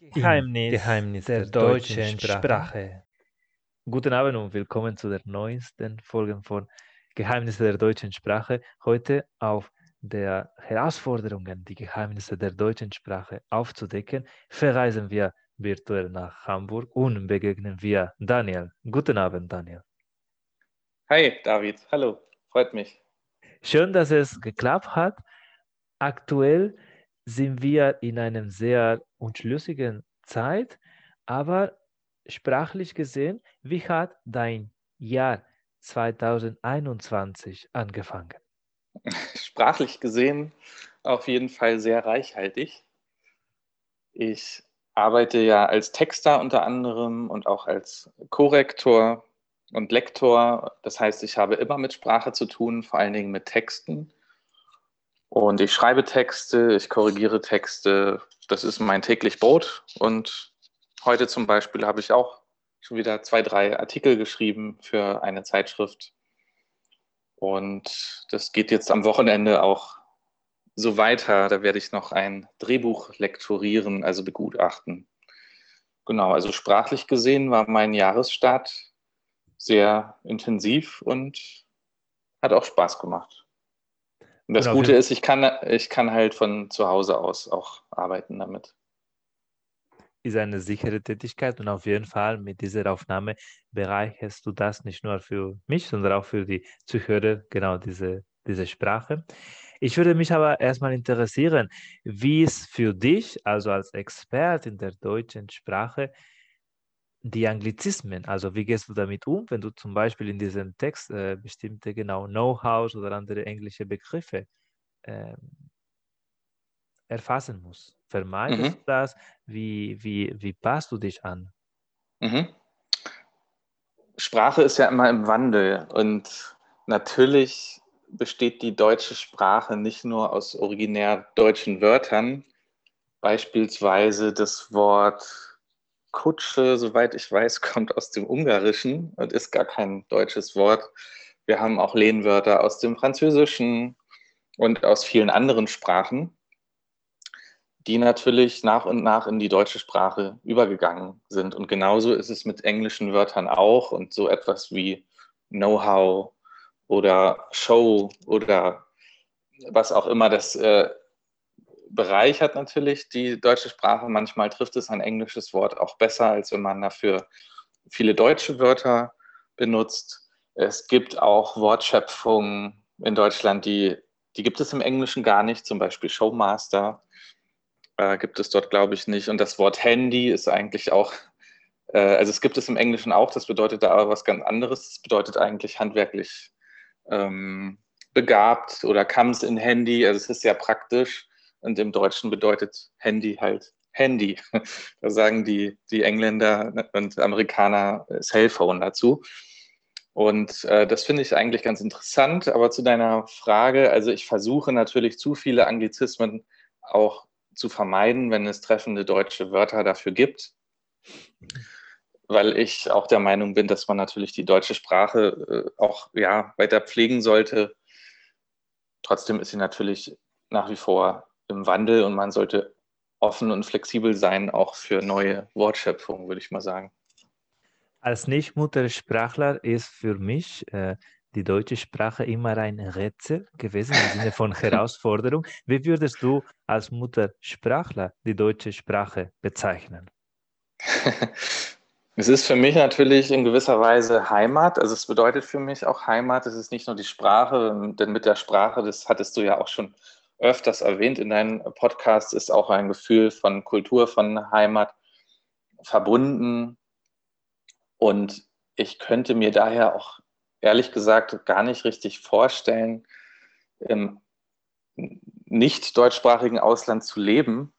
Geheimnis, Geheimnis der, der deutschen Sprache. Sprache. Guten Abend und willkommen zu der neuesten Folge von Geheimnisse der deutschen Sprache. Heute auf der Herausforderungen, die Geheimnisse der deutschen Sprache aufzudecken, verreisen wir virtuell nach Hamburg und begegnen wir Daniel. Guten Abend, Daniel. Hi, David. Hallo, freut mich. Schön, dass es geklappt hat. Aktuell sind wir in einer sehr unschlüssigen Zeit, aber sprachlich gesehen, wie hat dein Jahr 2021 angefangen? Sprachlich gesehen auf jeden Fall sehr reichhaltig. Ich arbeite ja als Texter unter anderem und auch als Korrektor und Lektor. Das heißt, ich habe immer mit Sprache zu tun, vor allen Dingen mit Texten. Und ich schreibe Texte, ich korrigiere Texte. Das ist mein täglich Brot. Und heute zum Beispiel habe ich auch schon wieder zwei, drei Artikel geschrieben für eine Zeitschrift. Und das geht jetzt am Wochenende auch so weiter. Da werde ich noch ein Drehbuch lektorieren, also begutachten. Genau, also sprachlich gesehen war mein Jahresstart sehr intensiv und hat auch Spaß gemacht. Und das genau, Gute ist, ich kann, ich kann halt von zu Hause aus auch arbeiten damit. Ist eine sichere Tätigkeit und auf jeden Fall mit dieser Aufnahme bereicherst du das nicht nur für mich, sondern auch für die Zuhörer, genau diese, diese Sprache. Ich würde mich aber erstmal interessieren, wie es für dich, also als Expert in der deutschen Sprache, die Anglizismen, also wie gehst du damit um, wenn du zum Beispiel in diesem Text äh, bestimmte genau Know-hows oder andere englische Begriffe äh, erfassen musst? Vermeidest mhm. du das? Wie, wie, wie passt du dich an? Mhm. Sprache ist ja immer im Wandel und natürlich besteht die deutsche Sprache nicht nur aus originär deutschen Wörtern, beispielsweise das Wort Kutsche, soweit ich weiß, kommt aus dem Ungarischen und ist gar kein deutsches Wort. Wir haben auch Lehnwörter aus dem Französischen und aus vielen anderen Sprachen, die natürlich nach und nach in die deutsche Sprache übergegangen sind. Und genauso ist es mit englischen Wörtern auch und so etwas wie Know-how oder Show oder was auch immer das äh, bereichert natürlich die deutsche Sprache. Manchmal trifft es ein englisches Wort auch besser, als wenn man dafür viele deutsche Wörter benutzt. Es gibt auch Wortschöpfungen in Deutschland, die, die gibt es im Englischen gar nicht, zum Beispiel Showmaster äh, gibt es dort, glaube ich, nicht. Und das Wort Handy ist eigentlich auch, äh, also es gibt es im Englischen auch, das bedeutet da aber was ganz anderes. Das bedeutet eigentlich handwerklich ähm, begabt oder comes in Handy. Also es ist sehr praktisch. Und im Deutschen bedeutet Handy halt Handy. Da sagen die, die Engländer und Amerikaner Cellphone dazu. Und äh, das finde ich eigentlich ganz interessant. Aber zu deiner Frage, also ich versuche natürlich zu viele Anglizismen auch zu vermeiden, wenn es treffende deutsche Wörter dafür gibt. Weil ich auch der Meinung bin, dass man natürlich die deutsche Sprache äh, auch ja, weiter pflegen sollte. Trotzdem ist sie natürlich nach wie vor im Wandel und man sollte offen und flexibel sein, auch für neue Wortschöpfungen, würde ich mal sagen. Als Nicht-Muttersprachler ist für mich äh, die deutsche Sprache immer ein Rätsel gewesen im Sinne von Herausforderung. Wie würdest du als Muttersprachler die deutsche Sprache bezeichnen? Es ist für mich natürlich in gewisser Weise Heimat. Also es bedeutet für mich auch Heimat. Es ist nicht nur die Sprache, denn mit der Sprache, das hattest du ja auch schon öfters erwähnt in deinem Podcast, ist auch ein Gefühl von Kultur, von Heimat verbunden. Und ich könnte mir daher auch ehrlich gesagt gar nicht richtig vorstellen, im nicht deutschsprachigen Ausland zu leben,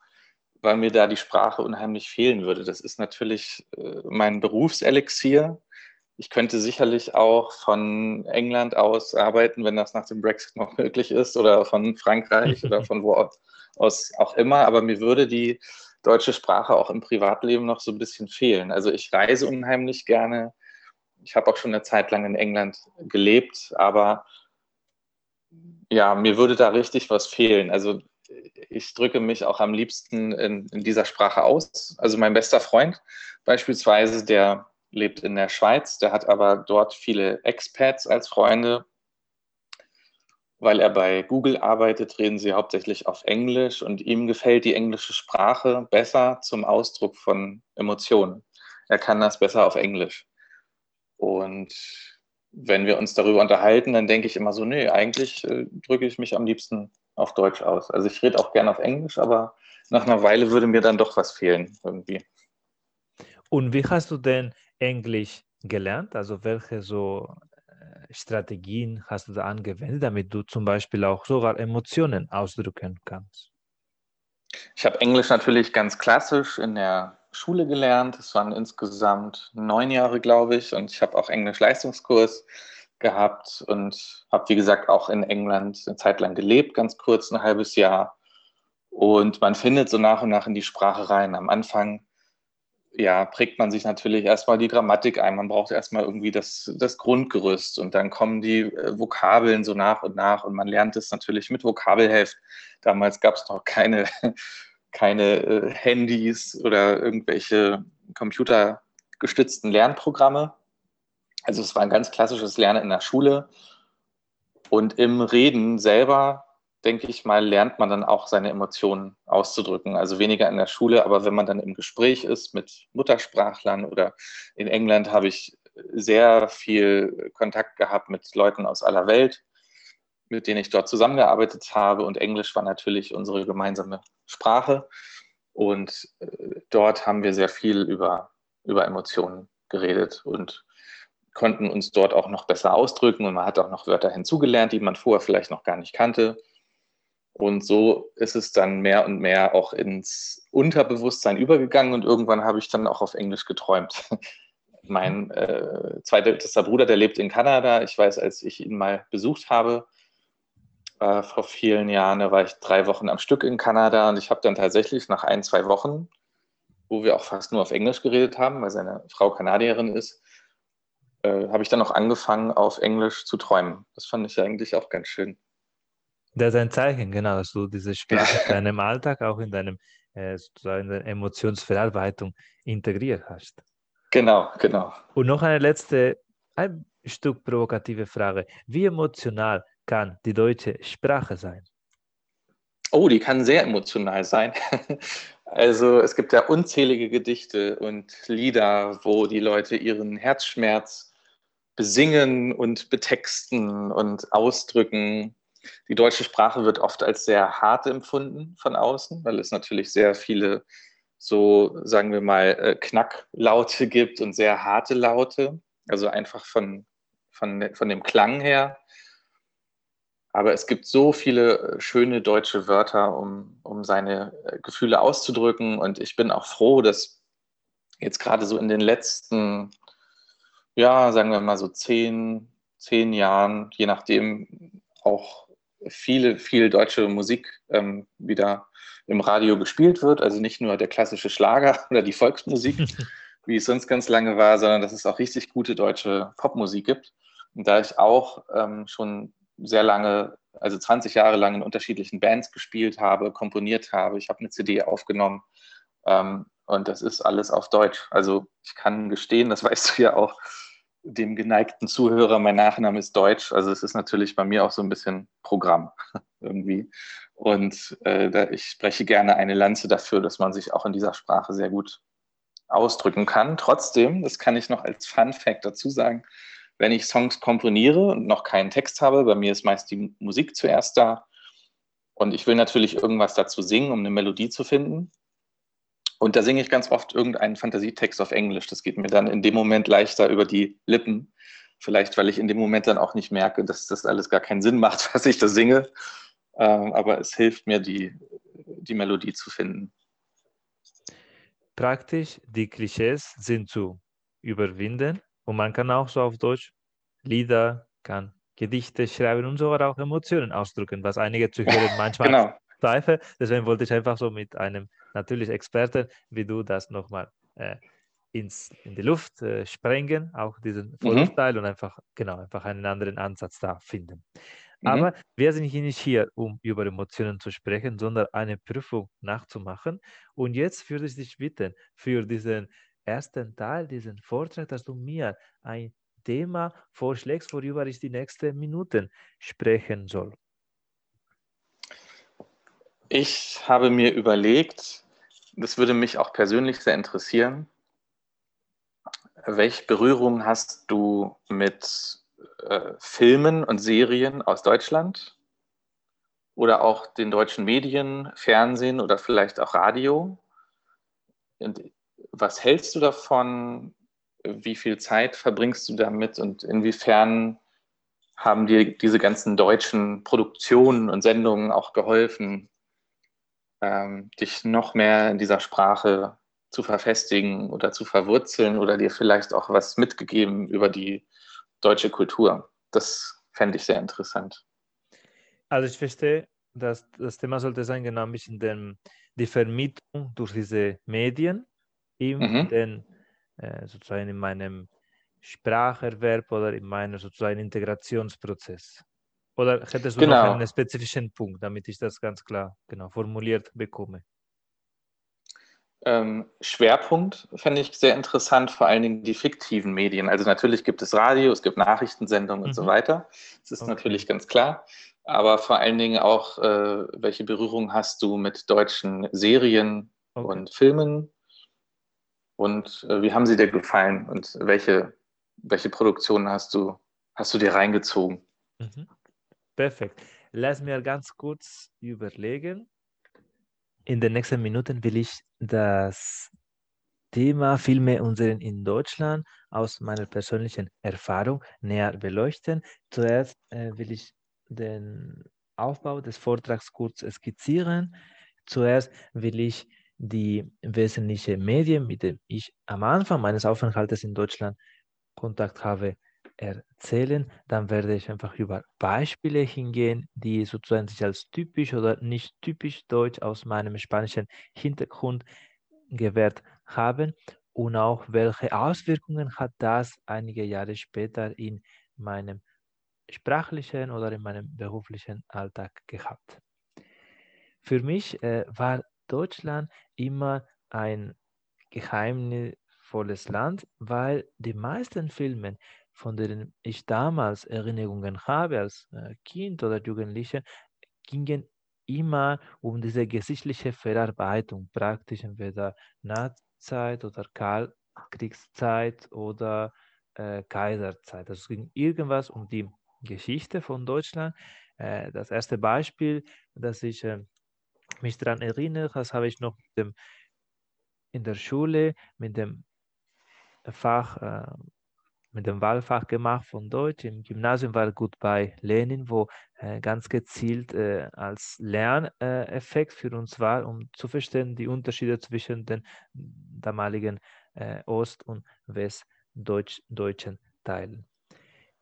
weil mir da die Sprache unheimlich fehlen würde. Das ist natürlich äh, mein Berufselixier ich könnte sicherlich auch von England aus arbeiten, wenn das nach dem Brexit noch möglich ist, oder von Frankreich oder von wo aus auch immer. Aber mir würde die deutsche Sprache auch im Privatleben noch so ein bisschen fehlen. Also ich reise unheimlich gerne. Ich habe auch schon eine Zeit lang in England gelebt, aber ja, mir würde da richtig was fehlen. Also ich drücke mich auch am liebsten in, in dieser Sprache aus. Also mein bester Freund beispielsweise, der lebt in der Schweiz, der hat aber dort viele Expats als Freunde. Weil er bei Google arbeitet, reden sie hauptsächlich auf Englisch und ihm gefällt die englische Sprache besser zum Ausdruck von Emotionen. Er kann das besser auf Englisch. Und wenn wir uns darüber unterhalten, dann denke ich immer so, nee, eigentlich äh, drücke ich mich am liebsten auf Deutsch aus. Also ich rede auch gerne auf Englisch, aber nach einer Weile würde mir dann doch was fehlen irgendwie. Und wie hast du denn Englisch gelernt? Also welche so äh, Strategien hast du da angewendet, damit du zum Beispiel auch sogar Emotionen ausdrücken kannst? Ich habe Englisch natürlich ganz klassisch in der Schule gelernt. Es waren insgesamt neun Jahre, glaube ich. Und ich habe auch Englisch-Leistungskurs gehabt und habe, wie gesagt, auch in England eine Zeit lang gelebt, ganz kurz, ein halbes Jahr. Und man findet so nach und nach in die Sprache rein. Am Anfang ja, prägt man sich natürlich erstmal die Grammatik ein. Man braucht erstmal irgendwie das, das Grundgerüst und dann kommen die äh, Vokabeln so nach und nach und man lernt es natürlich mit Vokabelheft. Damals gab es noch keine, keine äh, Handys oder irgendwelche computergestützten Lernprogramme. Also es war ein ganz klassisches Lernen in der Schule. Und im Reden selber, denke ich mal, lernt man dann auch seine Emotionen auszudrücken. Also weniger in der Schule, aber wenn man dann im Gespräch ist mit Muttersprachlern oder in England habe ich sehr viel Kontakt gehabt mit Leuten aus aller Welt, mit denen ich dort zusammengearbeitet habe. Und Englisch war natürlich unsere gemeinsame Sprache. Und äh, dort haben wir sehr viel über, über Emotionen geredet und konnten uns dort auch noch besser ausdrücken und man hat auch noch Wörter hinzugelernt, die man vorher vielleicht noch gar nicht kannte. Und so ist es dann mehr und mehr auch ins Unterbewusstsein übergegangen und irgendwann habe ich dann auch auf Englisch geträumt. mein äh, zweiter Bruder, der lebt in Kanada. Ich weiß, als ich ihn mal besucht habe, äh, vor vielen Jahren, da war ich drei Wochen am Stück in Kanada und ich habe dann tatsächlich nach ein, zwei Wochen, wo wir auch fast nur auf Englisch geredet haben, weil seine Frau Kanadierin ist, äh, habe ich dann auch angefangen, auf Englisch zu träumen. Das fand ich eigentlich auch ganz schön. Das ist ein Zeichen, genau, dass du diese Sprache ja. in deinem Alltag, auch in deinem äh, sozusagen in der Emotionsverarbeitung integriert hast. Genau, genau. Und noch eine letzte, ein Stück provokative Frage. Wie emotional kann die deutsche Sprache sein? Oh, die kann sehr emotional sein. Also es gibt ja unzählige Gedichte und Lieder, wo die Leute ihren Herzschmerz besingen und betexten und ausdrücken. Die deutsche Sprache wird oft als sehr hart empfunden von außen, weil es natürlich sehr viele so, sagen wir mal, äh, Knacklaute gibt und sehr harte Laute. Also einfach von, von, von dem Klang her. Aber es gibt so viele äh, schöne deutsche Wörter, um, um seine äh, Gefühle auszudrücken. Und ich bin auch froh, dass jetzt gerade so in den letzten, ja, sagen wir mal so zehn, zehn Jahren, je nachdem, auch viele, viel deutsche Musik ähm, wieder im Radio gespielt wird. Also nicht nur der klassische Schlager oder die Volksmusik, wie es sonst ganz lange war, sondern dass es auch richtig gute deutsche Popmusik gibt. Und da ich auch ähm, schon sehr lange, also 20 Jahre lang in unterschiedlichen Bands gespielt habe, komponiert habe. Ich habe eine CD aufgenommen ähm, und das ist alles auf Deutsch. Also ich kann gestehen, das weißt du ja auch, dem geneigten Zuhörer, mein Nachname ist Deutsch. Also es ist natürlich bei mir auch so ein bisschen Programm irgendwie. Und äh, ich spreche gerne eine Lanze dafür, dass man sich auch in dieser Sprache sehr gut ausdrücken kann. Trotzdem, das kann ich noch als Fun Fact dazu sagen, wenn ich Songs komponiere und noch keinen Text habe, bei mir ist meist die Musik zuerst da und ich will natürlich irgendwas dazu singen, um eine Melodie zu finden. Und da singe ich ganz oft irgendeinen Fantasietext auf Englisch. Das geht mir dann in dem Moment leichter über die Lippen. Vielleicht, weil ich in dem Moment dann auch nicht merke, dass das alles gar keinen Sinn macht, was ich da singe. Ähm, aber es hilft mir, die, die Melodie zu finden. Praktisch, die Klischees sind zu überwinden und man kann auch so auf Deutsch Lieder, kann Gedichte schreiben und sogar auch Emotionen ausdrücken, was einige Zuhörer manchmal genau. Zweifeln. Deswegen wollte ich einfach so mit einem natürlich Experten wie du das nochmal äh, ins, in die Luft äh, sprengen, auch diesen. Vorurteil mhm. und einfach, genau, einfach einen anderen Ansatz da finden. Mhm. Aber wir sind hier nicht hier, um über Emotionen zu sprechen, sondern eine Prüfung nachzumachen. Und jetzt würde ich dich bitten, für diesen ersten Teil, diesen Vortrag, dass du mir ein Thema vorschlägst, worüber ich die nächsten Minuten sprechen soll. Ich habe mir überlegt, das würde mich auch persönlich sehr interessieren, welche Berührung hast du mit äh, Filmen und Serien aus Deutschland oder auch den deutschen Medien, Fernsehen oder vielleicht auch Radio? Und was hältst du davon? Wie viel Zeit verbringst du damit und inwiefern haben dir diese ganzen deutschen Produktionen und Sendungen auch geholfen, ähm, dich noch mehr in dieser Sprache zu verfestigen oder zu verwurzeln oder dir vielleicht auch was mitgegeben über die deutsche Kultur. Das fände ich sehr interessant. Also ich verstehe, dass das Thema sollte sein, genau ein bisschen den, die Vermietung durch diese Medien in mhm. den, äh, sozusagen in meinem Spracherwerb oder in meinem sozusagen Integrationsprozess. Oder hättest du genau. noch einen spezifischen Punkt, damit ich das ganz klar genau formuliert bekomme? Ähm, Schwerpunkt fände ich sehr interessant, vor allen Dingen die fiktiven Medien. Also natürlich gibt es Radio, es gibt Nachrichtensendungen mhm. und so mhm. weiter. Das ist okay. natürlich ganz klar. Aber vor allen Dingen auch, äh, welche Berührung hast du mit deutschen Serien okay. und Filmen? Und äh, wie haben sie dir gefallen? Und welche, welche Produktionen hast du, hast du dir reingezogen? Mhm. Perfekt. Lass mir ganz kurz überlegen. In den nächsten Minuten will ich das Thema Filme und in Deutschland aus meiner persönlichen Erfahrung näher beleuchten. Zuerst äh, will ich den Aufbau des Vortrags kurz skizzieren. Zuerst will ich die wesentlichen Medien, mit denen ich am Anfang meines Aufenthaltes in Deutschland Kontakt habe, erzählen. Dann werde ich einfach über Beispiele hingehen, die sozusagen sich als typisch oder nicht typisch deutsch aus meinem spanischen Hintergrund gewährt haben und auch welche Auswirkungen hat das einige Jahre später in meinem sprachlichen oder in meinem beruflichen Alltag gehabt. Für mich äh, war Deutschland immer ein geheimnisvolles Land, weil die meisten Filme, von denen ich damals Erinnerungen habe als äh, Kind oder Jugendliche, gingen immer um diese geschichtliche Verarbeitung, praktisch entweder Nazizeit oder Kriegszeit oder äh, Kaiserzeit. Also es ging irgendwas um die Geschichte von Deutschland. Äh, das erste Beispiel, das ich äh, mich daran erinnere, das habe ich noch dem, in der Schule mit dem Fach äh, mit dem Wahlfach gemacht von Deutsch. Im Gymnasium war gut bei Lenin, wo äh, ganz gezielt äh, als Lerneffekt für uns war, um zu verstehen die Unterschiede zwischen den damaligen äh, Ost- und Westdeutschen Teilen.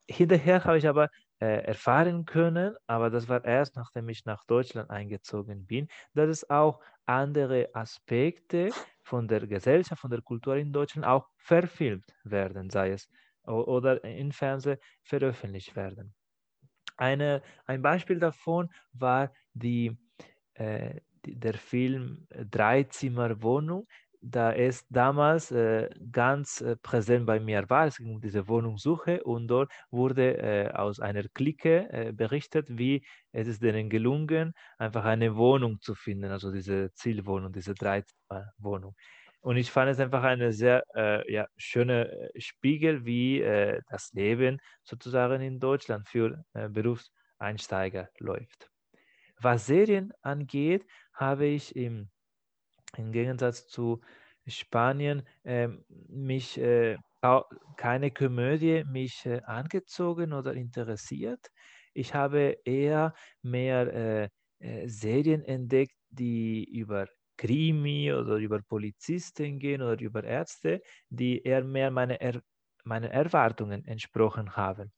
Hinterher habe ich aber äh, erfahren können, aber das war erst nachdem ich nach Deutschland eingezogen bin, dass es auch andere Aspekte von der Gesellschaft, von der Kultur in Deutschland auch verfilmt werden, sei es oder im Fernsehen veröffentlicht werden. Eine, ein Beispiel davon war die, äh, der Film Dreizimmerwohnung, da es damals äh, ganz äh, präsent bei mir war. Es ging um diese Wohnungssuche und dort wurde äh, aus einer Clique äh, berichtet, wie es ist denen gelungen, einfach eine Wohnung zu finden, also diese Zielwohnung, diese Dreizimmerwohnung. Und ich fand es einfach eine sehr äh, ja, schöne äh, Spiegel, wie äh, das Leben sozusagen in Deutschland für äh, Berufseinsteiger läuft. Was Serien angeht, habe ich im, im Gegensatz zu Spanien ähm, mich äh, keine Komödie mich äh, angezogen oder interessiert. Ich habe eher mehr Serien entdeckt, die über Krimi oder über Polizisten gehen oder über Ärzte, die eher mehr meine, er meine Erwartungen entsprochen haben.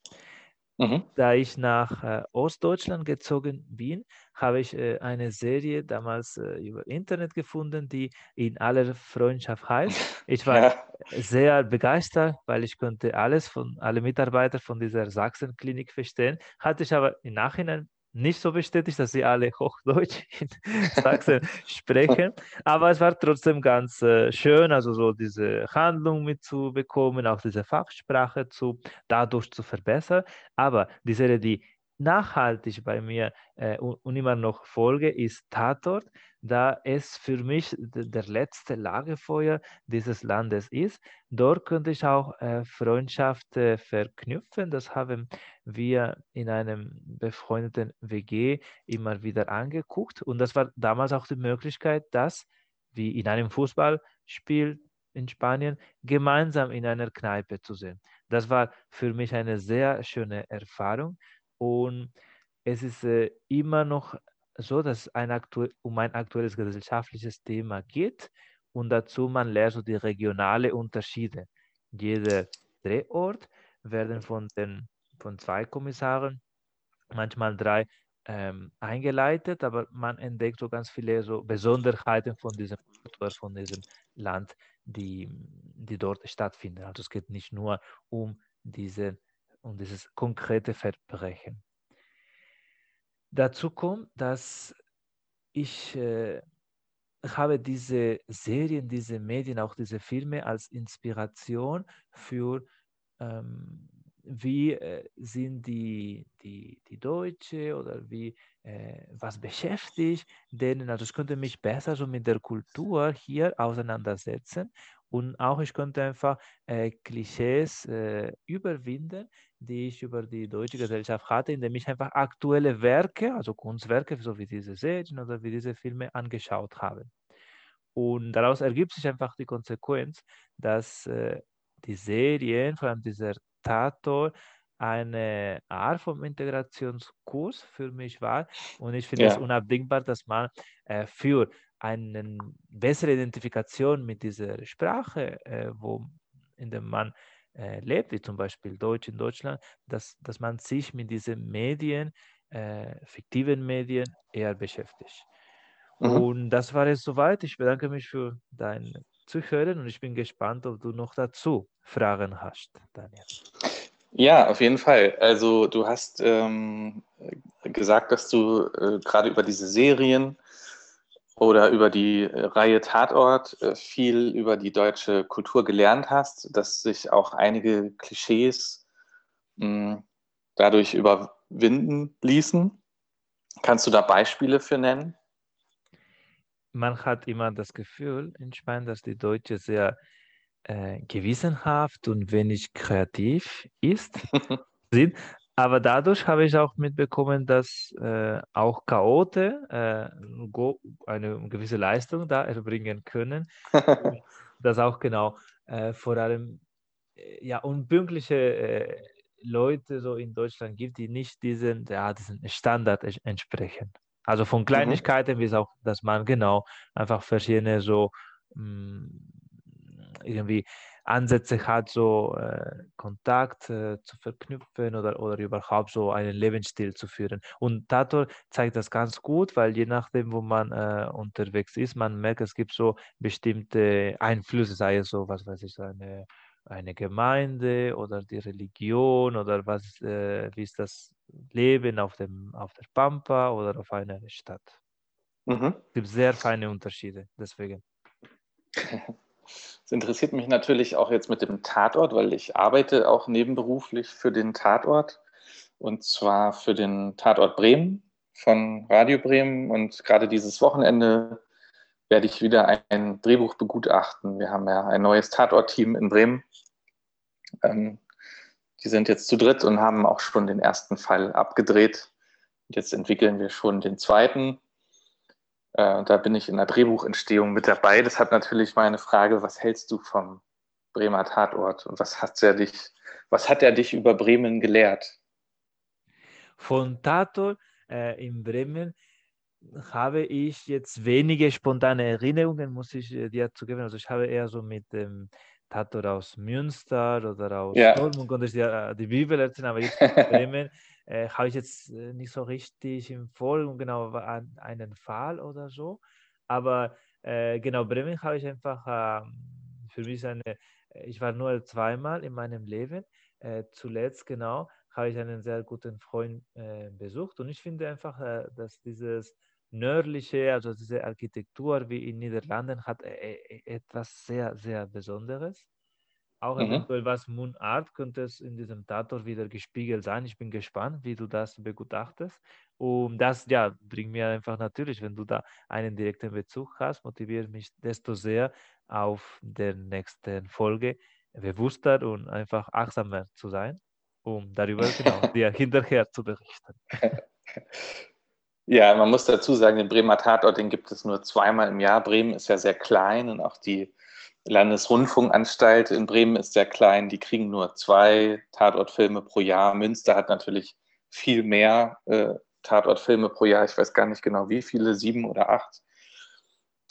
Mhm. Da ich nach äh, Ostdeutschland gezogen bin, habe ich äh, eine Serie damals äh, über Internet gefunden, die in aller Freundschaft heißt. Ich war, ja. sehr begeistert, weil ich konnte alles von alle Mitarbeiter von dieser Sachsenklinik verstehen. Hatte ich aber im Nachhinein nicht so bestätigt, dass sie alle Hochdeutsch in Sachsen sprechen. Aber es war trotzdem ganz äh, schön, also so diese Handlung mitzubekommen, auch diese Fachsprache zu dadurch zu verbessern. Aber diese, die nachhaltig bei mir äh, und immer noch folge, ist Tatort, da es für mich der letzte Lagerfeuer dieses Landes ist. Dort könnte ich auch äh, Freundschaft äh, verknüpfen. Das haben wir in einem befreundeten WG immer wieder angeguckt. Und das war damals auch die Möglichkeit, dass, wie in einem Fußballspiel in Spanien, gemeinsam in einer Kneipe zu sehen. Das war für mich eine sehr schöne Erfahrung. Und es ist äh, immer noch so, dass ein um ein aktuelles gesellschaftliches Thema geht und dazu man lernt so die regionalen Unterschiede. Jeder Drehort werden von, den, von zwei Kommissaren, manchmal drei, ähm, eingeleitet, aber man entdeckt so ganz viele so Besonderheiten von diesem von diesem Land, die, die dort stattfinden. Also es geht nicht nur um diese um dieses konkrete Verbrechen. Dazu kommt, dass ich äh, habe diese Serien, diese Medien, auch diese Filme als Inspiration für ähm, wie äh, sind die, die, die Deutsche oder wie, äh, was beschäftigt denen. Also ich könnte mich besser so mit der Kultur hier auseinandersetzen und auch ich könnte einfach äh, Klischees äh, überwinden, die ich über die deutsche Gesellschaft hatte, indem ich einfach aktuelle Werke, also Kunstwerke, so wie diese Serien oder wie diese Filme angeschaut habe. Und daraus ergibt sich einfach die Konsequenz, dass äh, die Serien, vor allem dieser Tator, eine Art von Integrationskurs für mich war. Und ich finde ja. es unabdingbar, dass man äh, für eine bessere Identifikation mit dieser Sprache, äh, wo, in der man äh, lebt, wie zum Beispiel Deutsch in Deutschland, dass, dass man sich mit diesen Medien, äh, fiktiven Medien, eher beschäftigt. Mhm. Und das war es soweit. Ich bedanke mich für Zuhören und ich bin gespannt, ob du noch dazu Fragen hast, Daniel. Ja, auf jeden Fall. Also du hast ähm, gesagt, dass du äh, gerade über diese Serien oder über die Reihe Tatort äh, viel über die deutsche Kultur gelernt hast, dass sich auch einige Klischees mh, hm, dadurch überwinden ließen. Kannst du da Beispiele für nennen? Man hat immer das Gefühl in Spanien, dass die Deutsche sehr äh, gewissenhaft und wenig kreativ ist, sind. Aber dadurch habe ich auch mitbekommen, dass äh, auch Chaote äh, eine gewisse Leistung da erbringen können. dass auch genau äh, vor allem äh, ja, unpünktliche äh, Leute so in Deutschland gibt, die nicht diesen, ja, diesen Standard entsprechen. Also von mhm. Kleinigkeiten mhm. bis auch, dass man genau einfach verschiedene so mm, irgendwie Ansätze hat, so äh, Kontakt äh, zu verknüpfen oder, oder überhaupt so einen Lebensstil zu führen. Und Tator zeigt das ganz gut, weil je nachdem, wo man äh, unterwegs ist, man merkt, es gibt so bestimmte Einflüsse, sei es so, was weiß ich, eine, eine Gemeinde oder die Religion oder was, äh, wie ist das Leben auf, dem, auf der Pampa oder auf einer Stadt. Mhm. Es gibt sehr feine Unterschiede, deswegen. Es interessiert mich natürlich auch jetzt mit dem Tatort, weil ich arbeite auch nebenberuflich für den Tatort und zwar für den Tatort Bremen von Radio Bremen und gerade dieses Wochenende werde ich wieder ein Drehbuch begutachten. Wir haben ja ein neues Tatort-Team in Bremen. Ähm, die sind jetzt zu dritt und haben auch schon den ersten Fall abgedreht. Und jetzt entwickeln wir schon den zweiten. Äh, da bin ich in der Drehbuchentstehung mit dabei. Das hat natürlich meine Frage, was hältst du vom Bremer Tatort und was hat er dich, was hat er dich über Bremen gelehrt? Von Tatort äh, in Bremen habe ich jetzt wenige spontane Erinnerungen, muss ich äh, dir zugeben. Also ich habe eher so mit dem Tatort aus Münster oder aus ja. Dortmund konnte ich dir äh, die Bibel erzählen, aber jetzt in Bremen äh, habe ich jetzt äh, nicht so richtig im Folgen genau an einen Fall oder so. Aber äh, genau, Bremen habe ich einfach äh, für mich eine Ich war nur zweimal in meinem Leben. Zuletzt genau habe ich einen sehr guten Freund besucht und ich finde einfach, dass dieses nördliche, also diese Architektur wie in Niederlanden hat äh, äh, etwas sehr, sehr Besonderes. Auch mhm. eventuell was Mundart könnte es in diesem Tatort wieder gespiegelt sein. Ich bin gespannt, wie du das begutachtest. Und das ja, bringt mir einfach natürlich, wenn du da einen direkten Bezug hast, motiviert mich desto sehr auf der nächsten Folge bewusster und einfach achtsamer zu sein, um darüber genau dir hinterher zu berichten. Ja, man muss dazu sagen, den Bremer Tatort, den gibt es nur zweimal im Jahr. Bremen ist ja sehr klein und auch die Landesrundfunkanstalt in Bremen ist sehr klein. Die kriegen nur zwei Tatortfilme pro Jahr. Münster hat natürlich viel mehr äh, Tatortfilme pro Jahr. Ich weiß gar nicht genau wie viele, sieben oder acht.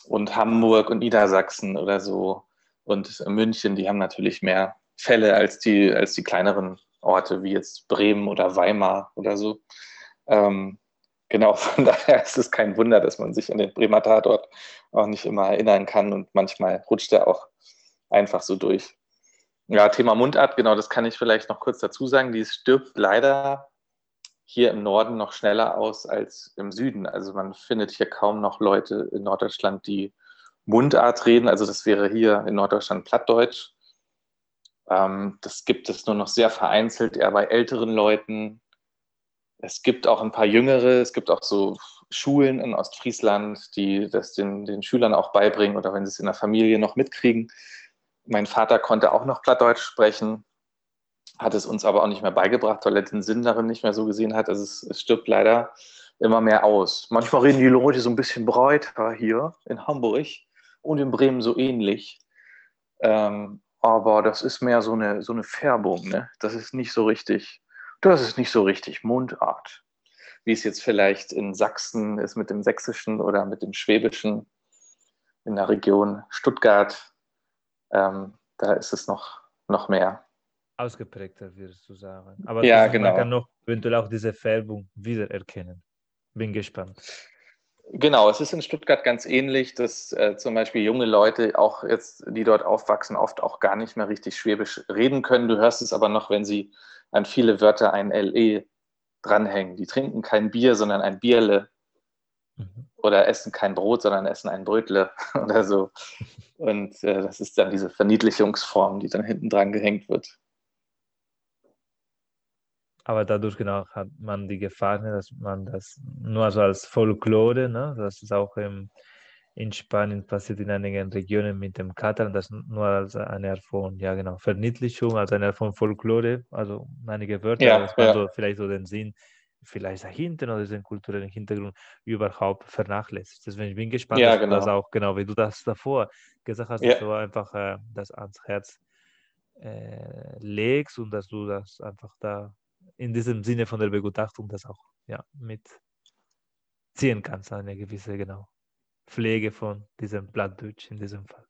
Und Hamburg und Niedersachsen oder so und München, die haben natürlich mehr Fälle als die, als die kleineren Orte wie jetzt Bremen oder Weimar oder so. Ähm, genau, von daher ist es kein Wunder, dass man sich an den Bremer Tatort auch nicht immer erinnern kann und manchmal rutscht er auch einfach so durch. Ja, Thema Mundart, genau, das kann ich vielleicht noch kurz dazu sagen. Die stirbt leider hier im Norden noch schneller aus als im Süden. Also man findet hier kaum noch Leute in Norddeutschland, die Mundart reden. Also das wäre hier in Norddeutschland Plattdeutsch. Ähm, das gibt es nur noch sehr vereinzelt, eher bei älteren Leuten. Es gibt auch ein paar Jüngere. Es gibt auch so Schulen in Ostfriesland, die das den, den Schülern auch beibringen oder wenn sie es in der Familie noch mitkriegen. Mein Vater konnte auch noch Plattdeutsch sprechen hat es uns aber auch nicht mehr beigebracht, weil er den Sinn darin nicht mehr so gesehen hat. Also es, es stirbt leider immer mehr aus. Manchmal reden die Leute so ein bisschen breiter hier in Hamburg und in Bremen so ähnlich. Ähm, aber das ist mehr so eine, so eine Färbung. Ne? Das ist nicht so richtig, das ist nicht so richtig Mundart. Wie es jetzt vielleicht in Sachsen ist mit dem Sächsischen oder mit dem Schwäbischen in der Region Stuttgart. Ähm, da ist es noch, noch mehr ausgeprägter, würdest du sagen. Aber ja, genau. man kann noch eventuell auch diese Färbung wiedererkennen. Bin gespannt. Genau, es ist in Stuttgart ganz ähnlich, dass äh, zum Beispiel junge Leute, auch jetzt, die dort aufwachsen, oft auch gar nicht mehr richtig Schwäbisch reden können. Du hörst es aber noch, wenn sie an viele Wörter ein LE dranhängen. Die trinken kein Bier, sondern ein Bierle. Mhm. Oder essen kein Brot, sondern essen ein Brötle oder so. Und äh, das ist dann diese Verniedlichungsform, die dann hinten dran gehängt wird. Aber dadurch genau hat man die Gefahr, ne, dass man das nur so als Folklore, ne, das ist auch im, in Spanien passiert in einigen Regionen mit dem Katalan, das nur als eine Art von, ja genau, Verniedlichung, als eine Art von Folklore, also einige Wörter, ja, man ja. so vielleicht so den Sinn vielleicht dahinter oder den kulturellen Hintergrund überhaupt vernachlässigt. Deswegen bin ich gespannt, ja, dass genau. das auch, genau wie du das davor gesagt hast, ja. dass du einfach äh, das ans Herz äh, legst und dass du das einfach da in diesem Sinne von der Begutachtung das auch ja, mitziehen kannst, eine gewisse genau, Pflege von diesem Blattdeutsch in diesem Fall.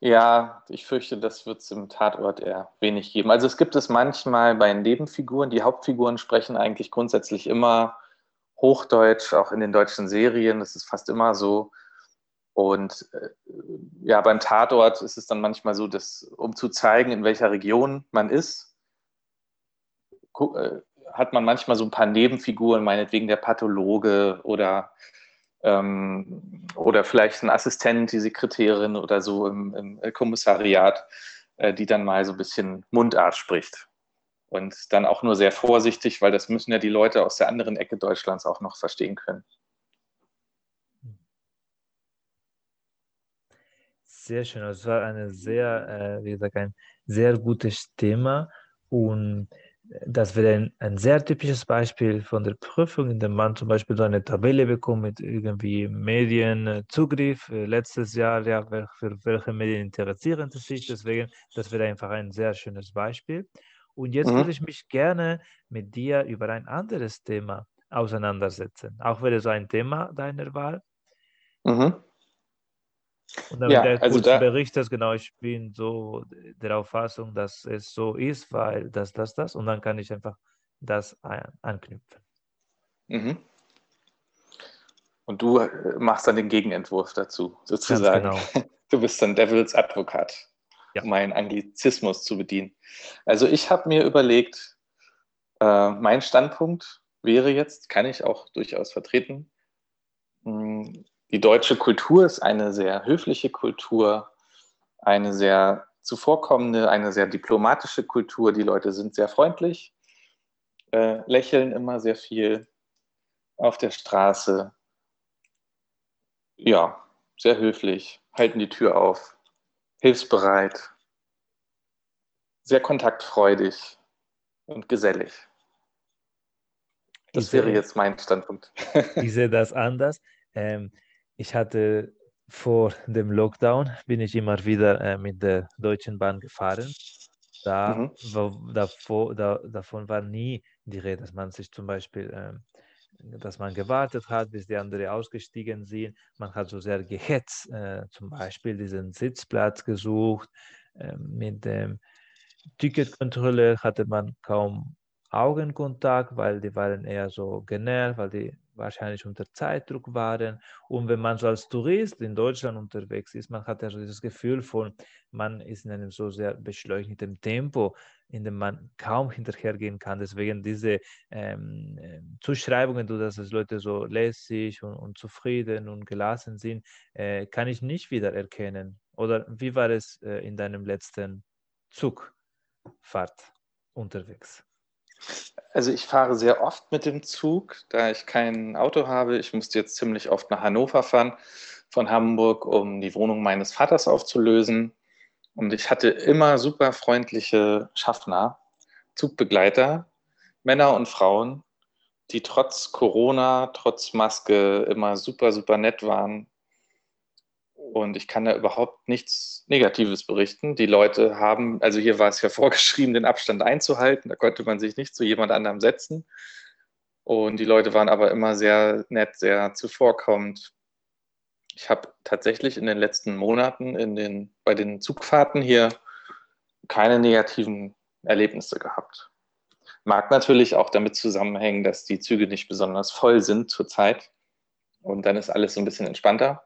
Ja, ich fürchte, das wird es im Tatort eher wenig geben. Also es gibt es manchmal bei Nebenfiguren. Die Hauptfiguren sprechen eigentlich grundsätzlich immer Hochdeutsch, auch in den deutschen Serien. Das ist fast immer so. Und äh, ja, beim Tatort ist es dann manchmal so, dass, um zu zeigen, in welcher Region man ist, äh, hat man manchmal so ein paar Nebenfiguren, meinetwegen der Pathologe oder, ähm, oder vielleicht ein Assistent, die Sekretärin oder so im, im Kommissariat, äh, die dann mal so ein bisschen Mundart spricht. Und dann auch nur sehr vorsichtig, weil das müssen ja die Leute aus der anderen Ecke Deutschlands auch noch verstehen können. Sehr schön. Das war eine sehr, äh, wie gesagt, ein sehr gutes Thema. Und das wäre ein, ein, sehr typisches Beispiel von der Prüfung, in dem man zum Beispiel so eine Tabelle bekommt mit irgendwie Medienzugriff. Äh, letztes Jahr, ja, für welche Medien interessieren Sie sich? Deswegen, das wäre einfach ein sehr schönes Beispiel. Und jetzt mhm. würde ich mich gerne mit dir über ein anderes Thema auseinandersetzen. Auch wäre so ein Thema deiner Wahl. Mhm. Und dann ja, der also da, berichtet, genau, ich bin so der Auffassung, dass es so ist, weil das, das, das, und dann kann ich einfach das anknüpfen. Mhm. Und du äh, machst dann den Gegenentwurf dazu, sozusagen. Genau. Du bist dann Devils Advokat. ja. um einen Anglizismus zu bedienen. Also ich habe mir überlegt, äh, mein Standpunkt wäre jetzt, kann ich auch durchaus vertreten, hm, die deutsche Kultur ist eine sehr höfliche Kultur, eine sehr zuvorkommende, eine sehr diplomatische Kultur. Die Leute sind sehr freundlich, äh, lächeln immer sehr viel auf der Straße. Ja, sehr höflich, halten die Tür auf, hilfsbereit, sehr kontaktfreudig und gesellig. Das wäre jetzt mein Standpunkt. Ich sehe das anders. Ähm, ich hatte vor dem Lockdown bin ich immer wieder äh, mit der Deutschen Bahn gefahren. Da, mhm. wo, davor, da, davon war nie die Rede, dass man sich zum Beispiel, äh, dass man gewartet hat, bis die anderen ausgestiegen sind. Man hat so sehr gehetzt, äh, zum Beispiel diesen Sitzplatz gesucht. Ähm, mit dem Ticketkontrolle hatte man kaum Augenkontakt, weil die waren eher so genervt, weil die wahrscheinlich unter Zeitdruck waren. Und wenn man so als Tourist in Deutschland unterwegs ist, man hat ja so dieses Gefühl von, man ist in einem so sehr beschleunigten Tempo, in dem man kaum hinterhergehen kann. Deswegen diese ähm, ähm Zuschreibungen, dass es Leute so lässig und, und zufrieden und gelassen sind, äh, kann ich nicht wieder erkennen. Oder wie war es äh, in deinem letzten Zugfahrt unterwegs? Also ich fahre sehr oft mit dem Zug, da ich kein Auto habe. Ich musste jetzt ziemlich oft nach Hannover fahren von Hamburg, um die Wohnung meines Vaters aufzulösen. Und ich hatte immer super freundliche Schaffner, Zugbegleiter, Männer und Frauen, die trotz Corona, trotz Maske immer super, super nett waren und ich kann da überhaupt nichts Negatives berichten. Die Leute haben, also hier war es ja vorgeschrieben, den Abstand einzuhalten. Da konnte man sich nicht zu jemand anderem setzen. Und die Leute waren aber immer sehr nett, sehr zuvorkommend. Ich habe tatsächlich in den letzten Monaten in den, bei den Zugfahrten hier keine negativen Erlebnisse gehabt. Mag natürlich auch damit zusammenhängen, dass die Züge nicht besonders voll sind zurzeit. Und dann ist alles so ein bisschen entspannter.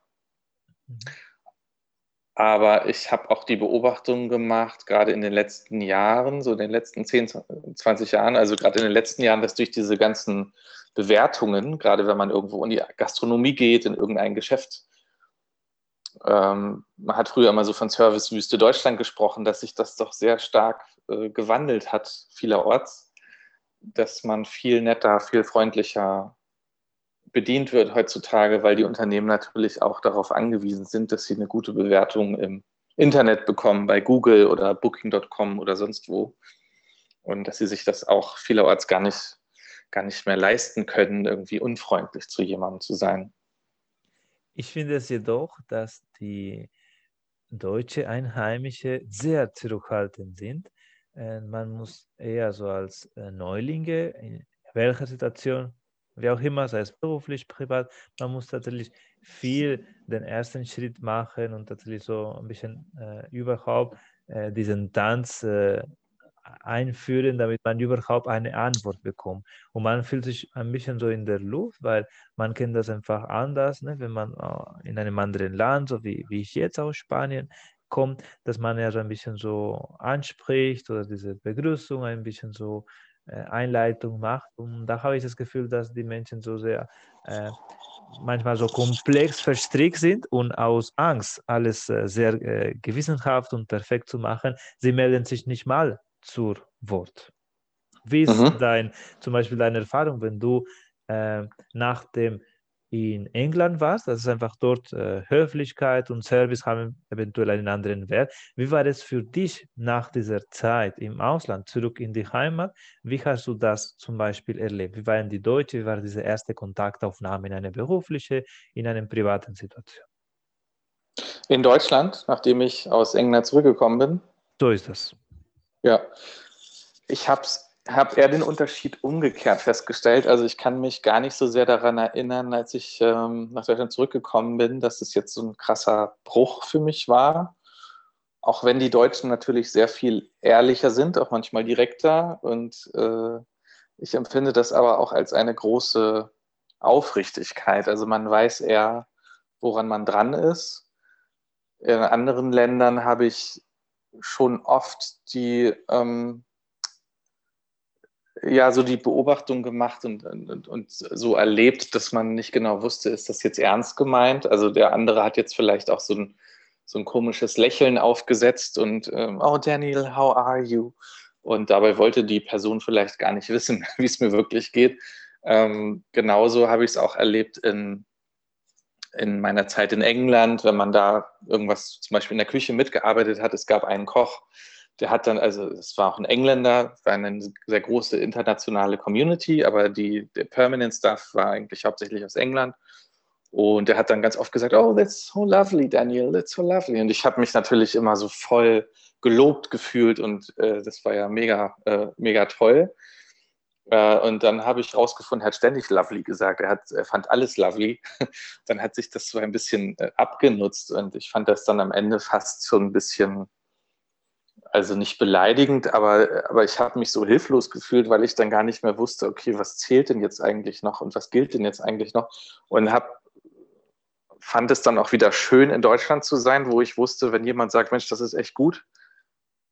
Aber ich habe auch die Beobachtung gemacht, gerade in den letzten Jahren, so in den letzten 10, 20 Jahren, also gerade in den letzten Jahren, dass durch diese ganzen Bewertungen, gerade wenn man irgendwo in die Gastronomie geht, in irgendein Geschäft, ähm, man hat früher immer so von Servicewüste Deutschland gesprochen, dass sich das doch sehr stark äh, gewandelt hat, vielerorts, dass man viel netter, viel freundlicher bedient wird heutzutage, weil die Unternehmen natürlich auch darauf angewiesen sind, dass sie eine gute Bewertung im Internet bekommen, bei Google oder Booking.com oder sonst wo. Und dass sie sich das auch vielerorts gar nicht, gar nicht mehr leisten können, irgendwie unfreundlich zu jemandem zu sein. Ich finde es jedoch, dass die deutsche Einheimische sehr zurückhaltend sind. Äh, man muss eher so als äh, Neulinge, in welcher Situation wie auch immer, sei es beruflich, privat, man muss tatsächlich viel den ersten Schritt machen und tatsächlich so ein bisschen äh, überhaupt äh, diesen Tanz äh, einführen, damit man überhaupt eine Antwort bekommt. Und man fühlt sich ein bisschen so in der Luft, weil man kennt das einfach anders, ne? wenn man äh, in einem anderen Land, so wie, wie ich jetzt aus Spanien, kommt, dass man ja so ein bisschen so anspricht oder diese Begrüßung ein bisschen so Einleitung macht. Und da habe ich das Gefühl, dass die Menschen so sehr äh, manchmal so komplex verstrickt sind und aus Angst, alles äh, sehr äh, gewissenhaft und perfekt zu machen, sie melden sich nicht mal zur Wort. Wie ist mhm. dein, zum Beispiel deine Erfahrung, wenn du äh, nach dem in England warst, das ist einfach dort äh, Höflichkeit und Service haben eventuell einen anderen Wert. Wie war es für dich nach dieser Zeit im Ausland, zurück in die Heimat? Wie hast du das zum Beispiel erlebt? Wie waren die Deutsche, wie war diese erste Kontaktaufnahme in eine berufliche, in einer privaten Situation? In Deutschland, nachdem ich aus England zurückgekommen bin? So ist das. Ja, ich habe es habe eher den Unterschied umgekehrt festgestellt. Also ich kann mich gar nicht so sehr daran erinnern, als ich ähm, nach Deutschland zurückgekommen bin, dass es jetzt so ein krasser Bruch für mich war. Auch wenn die Deutschen natürlich sehr viel ehrlicher sind, auch manchmal direkter. Und äh, ich empfinde das aber auch als eine große Aufrichtigkeit. Also man weiß eher, woran man dran ist. In anderen Ländern habe ich schon oft die, ähm, ja, so die Beobachtung gemacht und, und, und so erlebt, dass man nicht genau wusste, ist das jetzt ernst gemeint? Also der andere hat jetzt vielleicht auch so ein, so ein komisches Lächeln aufgesetzt und, ähm, oh Daniel, how are you? Und dabei wollte die Person vielleicht gar nicht wissen, wie es mir wirklich geht. Ähm, genauso habe ich es auch erlebt in, in meiner Zeit in England, wenn man da irgendwas zum Beispiel in der Küche mitgearbeitet hat. Es gab einen Koch, der hat dann, also es war auch ein Engländer, war eine sehr große internationale Community, aber die, der Permanent Staff war eigentlich hauptsächlich aus England. Und der hat dann ganz oft gesagt, oh, that's so lovely, Daniel, that's so lovely. Und ich habe mich natürlich immer so voll gelobt gefühlt und äh, das war ja mega, äh, mega toll. Äh, und dann habe ich rausgefunden, er hat ständig lovely gesagt. Er, hat, er fand alles lovely. dann hat sich das so ein bisschen äh, abgenutzt und ich fand das dann am Ende fast so ein bisschen also nicht beleidigend, aber, aber ich habe mich so hilflos gefühlt, weil ich dann gar nicht mehr wusste, okay, was zählt denn jetzt eigentlich noch und was gilt denn jetzt eigentlich noch? Und habe fand es dann auch wieder schön, in Deutschland zu sein, wo ich wusste, wenn jemand sagt, Mensch, das ist echt gut,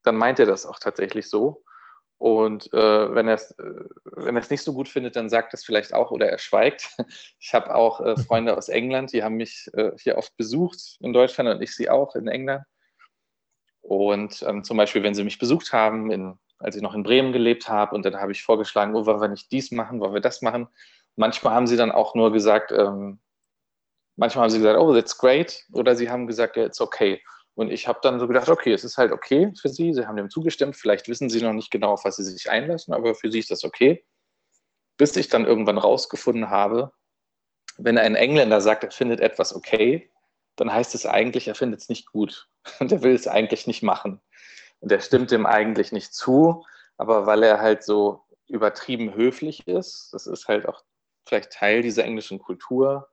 dann meint er das auch tatsächlich so. Und äh, wenn er es äh, wenn nicht so gut findet, dann sagt es vielleicht auch oder er schweigt. Ich habe auch äh, Freunde aus England, die haben mich äh, hier oft besucht in Deutschland und ich sie auch in England. Und ähm, zum Beispiel, wenn sie mich besucht haben, in, als ich noch in Bremen gelebt habe, und dann habe ich vorgeschlagen, oh, wollen wir nicht dies machen, wollen wir das machen. Manchmal haben sie dann auch nur gesagt, ähm, manchmal haben sie gesagt, oh, that's great, oder sie haben gesagt, yeah, it's okay. Und ich habe dann so gedacht, okay, es ist halt okay für sie, sie haben dem zugestimmt, vielleicht wissen sie noch nicht genau, auf was sie sich einlassen, aber für sie ist das okay. Bis ich dann irgendwann rausgefunden habe, wenn ein Engländer sagt, er findet etwas okay, dann heißt es eigentlich, er findet es nicht gut und er will es eigentlich nicht machen. Und er stimmt dem eigentlich nicht zu, aber weil er halt so übertrieben höflich ist, das ist halt auch vielleicht Teil dieser englischen Kultur,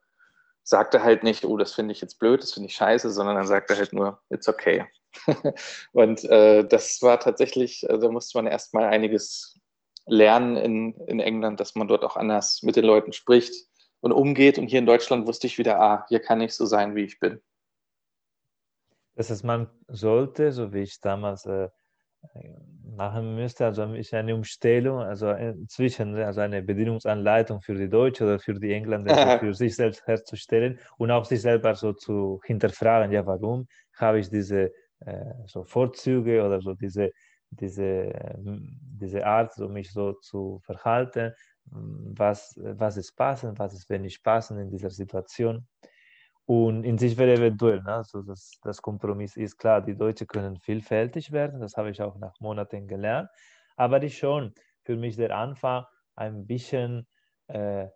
sagt er halt nicht, oh, das finde ich jetzt blöd, das finde ich scheiße, sondern dann sagt er halt nur, it's okay. und äh, das war tatsächlich, also da musste man erstmal einiges lernen in, in England, dass man dort auch anders mit den Leuten spricht und umgeht. Und hier in Deutschland wusste ich wieder, ah, hier kann ich so sein, wie ich bin. Das heißt, man sollte, so wie ich damals äh, machen müsste, also eine Umstellung, also zwischen also eine Bedienungsanleitung für die Deutsche oder für die Engländer für sich selbst herzustellen und auch sich selber so zu hinterfragen, ja, warum habe ich diese äh, so Vorzüge oder so diese, diese, äh, diese Art, so mich so zu verhalten was, was ist passend, was ist wenig passend in dieser Situation. Und in sich wäre eventuell, ne? also das, das Kompromiss ist klar, die Deutschen können vielfältig werden, das habe ich auch nach Monaten gelernt, aber ist schon für mich der Anfang ein bisschen äh,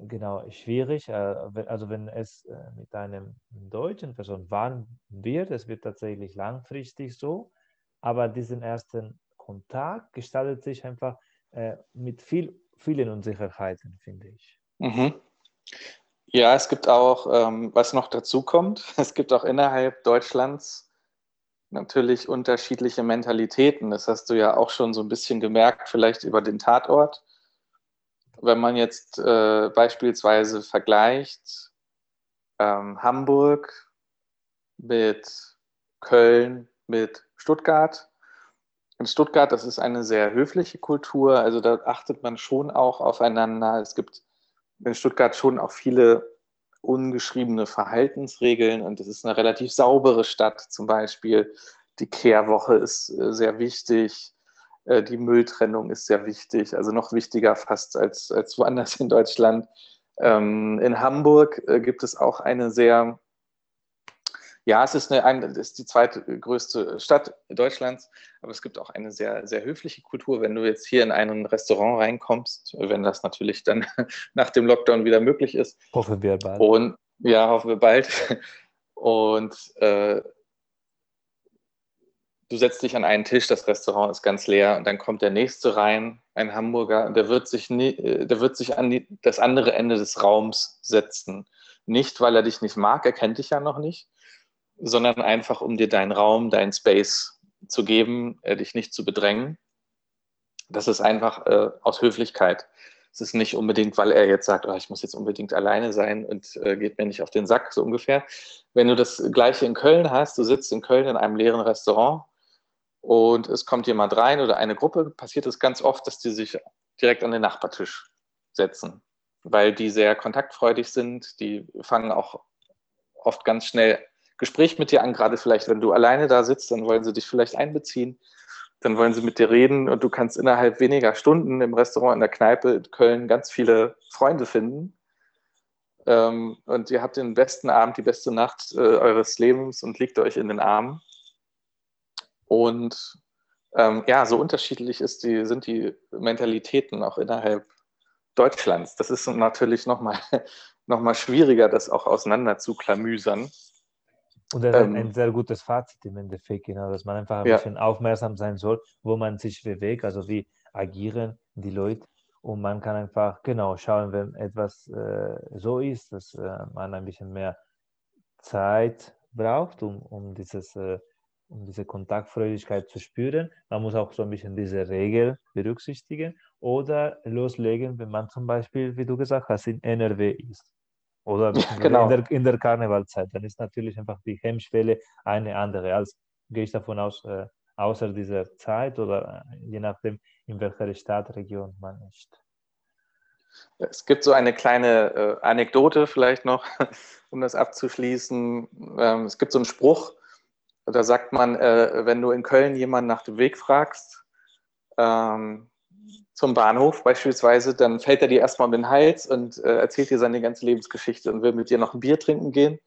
genau schwierig. Äh, also wenn es äh, mit einem deutschen Person warm wird, es wird tatsächlich langfristig so, aber diesen ersten Kontakt gestaltet sich einfach äh, mit viel vielen Unsicherheiten, finde ich. Mhm. Ja, es gibt auch, ähm, was noch dazu kommt, es gibt auch innerhalb Deutschlands natürlich unterschiedliche Mentalitäten. Das hast du ja auch schon so ein bisschen gemerkt, vielleicht über den Tatort. Wenn man jetzt äh, beispielsweise vergleicht ähm, Hamburg mit Köln, mit Stuttgart, in Stuttgart, das ist eine sehr höfliche Kultur, also da achtet man schon auch aufeinander. Es gibt in Stuttgart schon auch viele ungeschriebene Verhaltensregeln und es ist eine relativ saubere Stadt zum Beispiel. Die Kehrwoche ist äh, sehr wichtig, äh, die Mülltrennung ist sehr wichtig, also noch wichtiger fast als, als woanders in Deutschland. Ähm, in Hamburg äh, gibt es auch eine sehr ja, es ist, eine, das ist die zweitgrößte Stadt Deutschlands, aber es gibt auch eine sehr, sehr höfliche Kultur. Wenn du jetzt hier in ein Restaurant reinkommst, wenn das natürlich dann nach dem Lockdown wieder möglich ist. Hoffen wir bald. Und ja, hoffen wir bald. Und äh, du setzt dich an einen Tisch, das Restaurant ist ganz leer und dann kommt der nächste rein, ein Hamburger, der wird sich, nie, äh, der wird sich an die, das andere Ende des Raums setzen. Nicht, weil er dich nicht mag, er kennt dich ja noch nicht, sondern einfach, um dir deinen Raum, deinen Space zu geben, äh, dich nicht zu bedrängen. Das ist einfach äh, aus Höflichkeit. Es ist nicht unbedingt, weil er jetzt sagt, oh, ich muss jetzt unbedingt alleine sein und äh, geht mir nicht auf den Sack, so ungefähr. Wenn du das gleiche in Köln hast, du sitzt in Köln in einem leeren Restaurant und es kommt jemand rein oder eine Gruppe, passiert es ganz oft, dass die sich direkt an den Nachbartisch setzen, weil die sehr kontaktfreudig sind. Die fangen auch oft ganz schnell Gespräch mit dir an, gerade vielleicht, wenn du alleine da sitzt, dann wollen sie dich vielleicht einbeziehen. Dann wollen sie mit dir reden und du kannst innerhalb weniger Stunden im Restaurant, in der Kneipe in Köln ganz viele Freunde finden. Ähm, und ihr habt den besten Abend, die beste Nacht äh, eures Lebens und liegt euch in den Armen. Und ähm, ja, so unterschiedlich die, sind die Mentalitäten auch innerhalb Deutschlands. Das ist natürlich nochmal noch mal schwieriger, das auch auseinander zu klamüsern. Und das ist ähm, ein sehr gutes Fazit im Endeffekt, genau, dass man einfach ein ja. bisschen aufmerksam sein soll, wo man sich bewegt, also wie agieren die Leute. Und man kann einfach genau schauen, wenn etwas äh, so ist, dass äh, man ein bisschen mehr Zeit braucht, um, um dieses äh, um diese Kontaktfreudigkeit zu spüren. Man muss auch so ein bisschen diese Regel berücksichtigen oder loslegen, wenn man zum Beispiel, wie du gesagt hast, in NRW ist. Oder genau. in, der, in der Karnevalzeit. Dann ist natürlich einfach die Hemmschwelle eine andere. Als gehe ich davon aus, äh, außer dieser Zeit oder äh, je nachdem, in welcher Stadtregion man ist. Es gibt so eine kleine äh, Anekdote vielleicht noch, um das abzuschließen. Ähm, es gibt so einen Spruch, da sagt man, äh, wenn du in Köln jemanden nach dem Weg fragst, ähm, zum Bahnhof beispielsweise, dann fällt er dir erstmal um den Hals und äh, erzählt dir seine ganze Lebensgeschichte und will mit dir noch ein Bier trinken gehen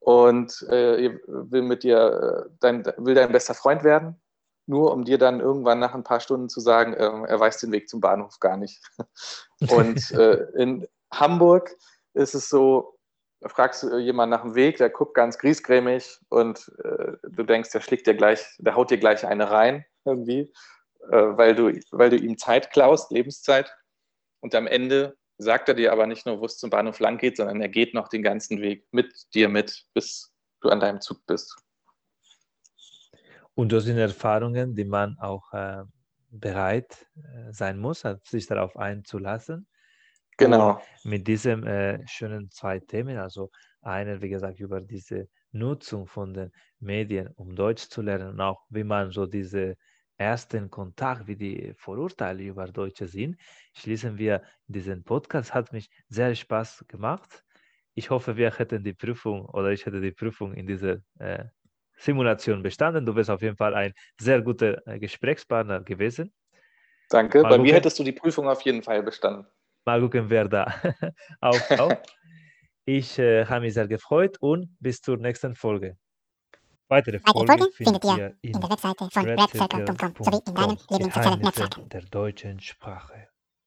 und äh, will mit dir äh, dein, will dein bester Freund werden, nur um dir dann irgendwann nach ein paar Stunden zu sagen, äh, er weiß den Weg zum Bahnhof gar nicht. und äh, in Hamburg ist es so, fragst du jemanden nach dem Weg, der guckt ganz griesgrämig und äh, du denkst, der schlägt dir gleich, der haut dir gleich eine rein irgendwie, weil, du, weil du ihm Zeit klaust, Lebenszeit. Und am Ende sagt er dir aber nicht nur, wo es zum Bahnhof lang geht, sondern er geht noch den ganzen Weg mit dir mit, bis du an deinem Zug bist. Und das sind Erfahrungen, die man auch äh, bereit äh, sein muss, sich darauf einzulassen. Genau. Und mit diesen äh, schönen zwei Themen, also einer, wie gesagt, über diese Nutzung von den Medien, um Deutsch zu lernen und auch wie man so diese ersten Kontakt, wie die Vorurteile über Deutsche sind, schließen wir diesen Podcast. Hat mich sehr Spaß gemacht. Ich hoffe, wir hätten die Prüfung oder ich hätte die Prüfung in dieser äh, Simulation bestanden. Du bist auf jeden Fall ein sehr guter äh, Gesprächspartner gewesen. Danke. Mal Bei mir hättest du die Prüfung auf jeden Fall bestanden. Mal gucken, wer da auftaucht. ich äh, habe mich sehr gefreut und bis zur nächsten Folge. Weitere Folgen Folge findet ihr in der Webseite von redcircle.com sowie in deinen Lieblingssozialen Netzwerken der deutschen Sprache.